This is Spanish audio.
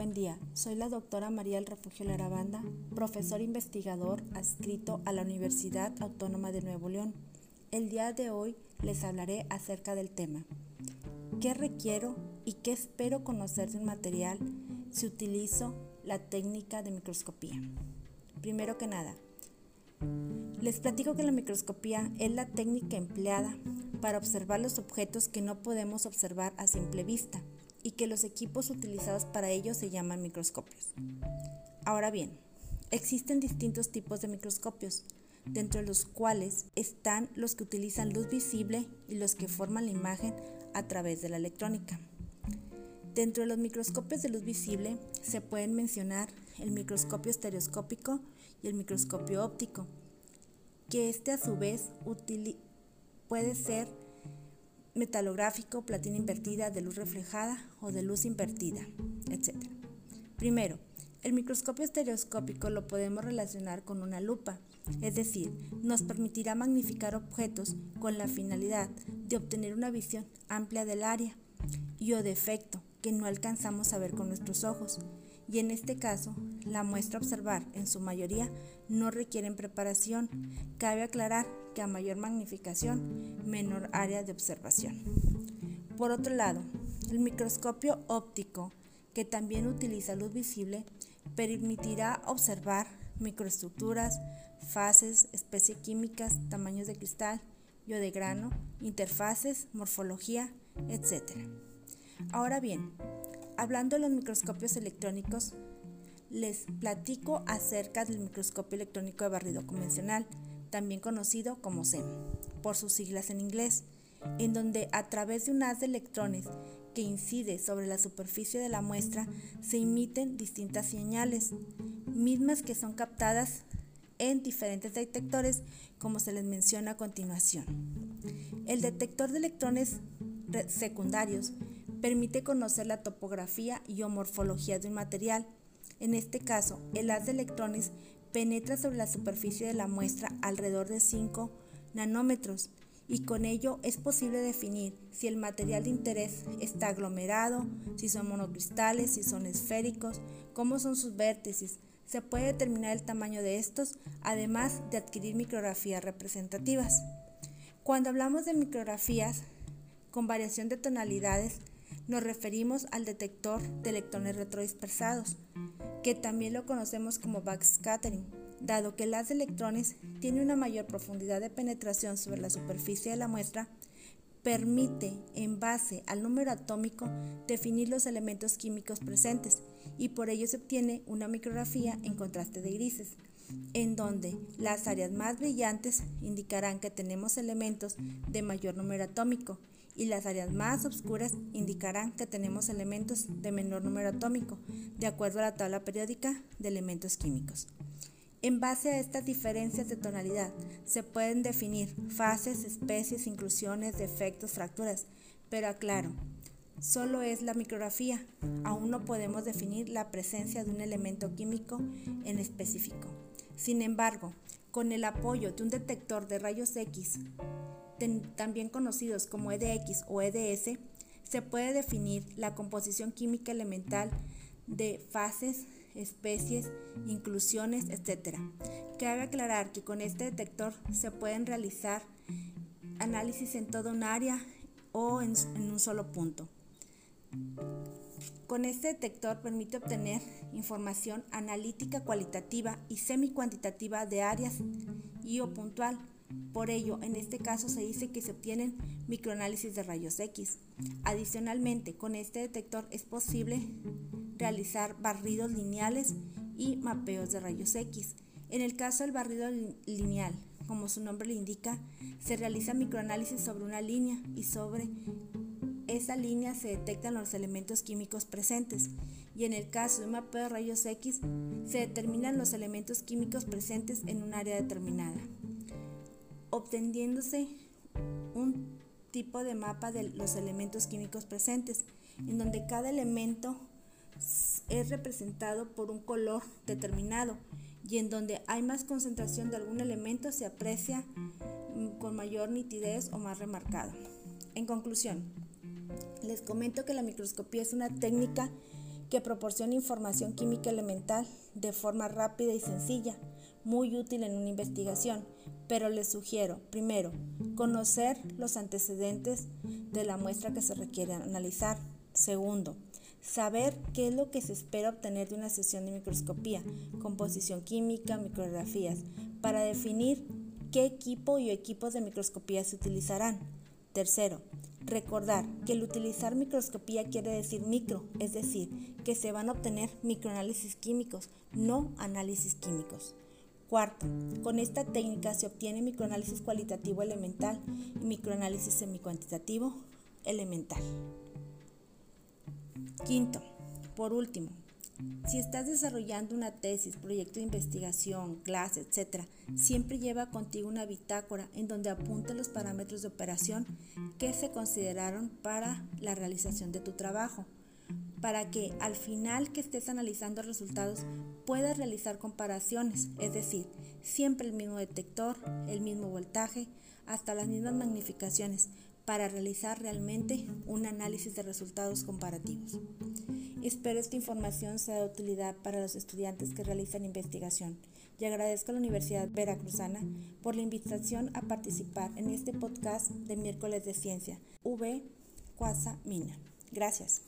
Buen día, soy la doctora María El Refugio Larabanda, profesor investigador adscrito a la Universidad Autónoma de Nuevo León. El día de hoy les hablaré acerca del tema. ¿Qué requiero y qué espero conocer de un material si utilizo la técnica de microscopía? Primero que nada, les platico que la microscopía es la técnica empleada para observar los objetos que no podemos observar a simple vista y que los equipos utilizados para ello se llaman microscopios. Ahora bien, existen distintos tipos de microscopios, dentro de los cuales están los que utilizan luz visible y los que forman la imagen a través de la electrónica. Dentro de los microscopios de luz visible se pueden mencionar el microscopio estereoscópico y el microscopio óptico, que este a su vez puede ser metalográfico, platina invertida, de luz reflejada o de luz invertida, etc. Primero, el microscopio estereoscópico lo podemos relacionar con una lupa, es decir, nos permitirá magnificar objetos con la finalidad de obtener una visión amplia del área y o defecto que no alcanzamos a ver con nuestros ojos. Y en este caso, la muestra a observar en su mayoría no requieren preparación. Cabe aclarar que a mayor magnificación, menor área de observación. Por otro lado, el microscopio óptico, que también utiliza luz visible, permitirá observar microestructuras, fases, especies químicas, tamaños de cristal, yo de grano, interfaces, morfología, etc. Ahora bien, hablando de los microscopios electrónicos, les platico acerca del microscopio electrónico de barrido convencional, también conocido como SEM, por sus siglas en inglés, en donde a través de un haz de electrones que incide sobre la superficie de la muestra se emiten distintas señales, mismas que son captadas en diferentes detectores como se les menciona a continuación. El detector de electrones secundarios permite conocer la topografía y o de un material en este caso, el haz de electrones penetra sobre la superficie de la muestra alrededor de 5 nanómetros y con ello es posible definir si el material de interés está aglomerado, si son monocristales, si son esféricos, cómo son sus vértices. Se puede determinar el tamaño de estos, además de adquirir micrografías representativas. Cuando hablamos de micrografías con variación de tonalidades, nos referimos al detector de electrones retrodispersados, que también lo conocemos como backscattering, dado que el haz de electrones tiene una mayor profundidad de penetración sobre la superficie de la muestra, permite, en base al número atómico, definir los elementos químicos presentes y por ello se obtiene una micrografía en contraste de grises, en donde las áreas más brillantes indicarán que tenemos elementos de mayor número atómico y las áreas más oscuras indicarán que tenemos elementos de menor número atómico, de acuerdo a la tabla periódica de elementos químicos. En base a estas diferencias de tonalidad se pueden definir fases, especies, inclusiones, defectos, fracturas, pero aclaro, solo es la micrografía, aún no podemos definir la presencia de un elemento químico en específico. Sin embargo, con el apoyo de un detector de rayos X también conocidos como EDX o EDS, se puede definir la composición química elemental de fases, especies, inclusiones, etc. Cabe aclarar que con este detector se pueden realizar análisis en toda un área o en, en un solo punto. Con este detector permite obtener información analítica cualitativa y semi-cuantitativa de áreas y o puntual por ello, en este caso se dice que se obtienen microanálisis de rayos X. Adicionalmente, con este detector es posible realizar barridos lineales y mapeos de rayos X. En el caso del barrido lineal, como su nombre le indica, se realiza microanálisis sobre una línea y sobre esa línea se detectan los elementos químicos presentes y en el caso de un mapeo de rayos X se determinan los elementos químicos presentes en un área determinada obteniéndose un tipo de mapa de los elementos químicos presentes, en donde cada elemento es representado por un color determinado y en donde hay más concentración de algún elemento se aprecia mm, con mayor nitidez o más remarcado. En conclusión, les comento que la microscopía es una técnica que proporciona información química elemental de forma rápida y sencilla, muy útil en una investigación, pero les sugiero, primero, conocer los antecedentes de la muestra que se requiere analizar. Segundo, saber qué es lo que se espera obtener de una sesión de microscopía, composición química, micrografías, para definir qué equipo y equipos de microscopía se utilizarán. Tercero, recordar que el utilizar microscopía quiere decir micro, es decir, que se van a obtener microanálisis químicos, no análisis químicos. Cuarto, con esta técnica se obtiene microanálisis cualitativo elemental y microanálisis semicuantitativo elemental. Quinto, por último, si estás desarrollando una tesis, proyecto de investigación, clase, etc., siempre lleva contigo una bitácora en donde apunte los parámetros de operación que se consideraron para la realización de tu trabajo, para que al final que estés analizando resultados puedas realizar comparaciones, es decir, siempre el mismo detector, el mismo voltaje, hasta las mismas magnificaciones, para realizar realmente un análisis de resultados comparativos. Espero esta información sea de utilidad para los estudiantes que realizan investigación y agradezco a la Universidad Veracruzana por la invitación a participar en este podcast de miércoles de ciencia, V. Cuasa Mina. Gracias.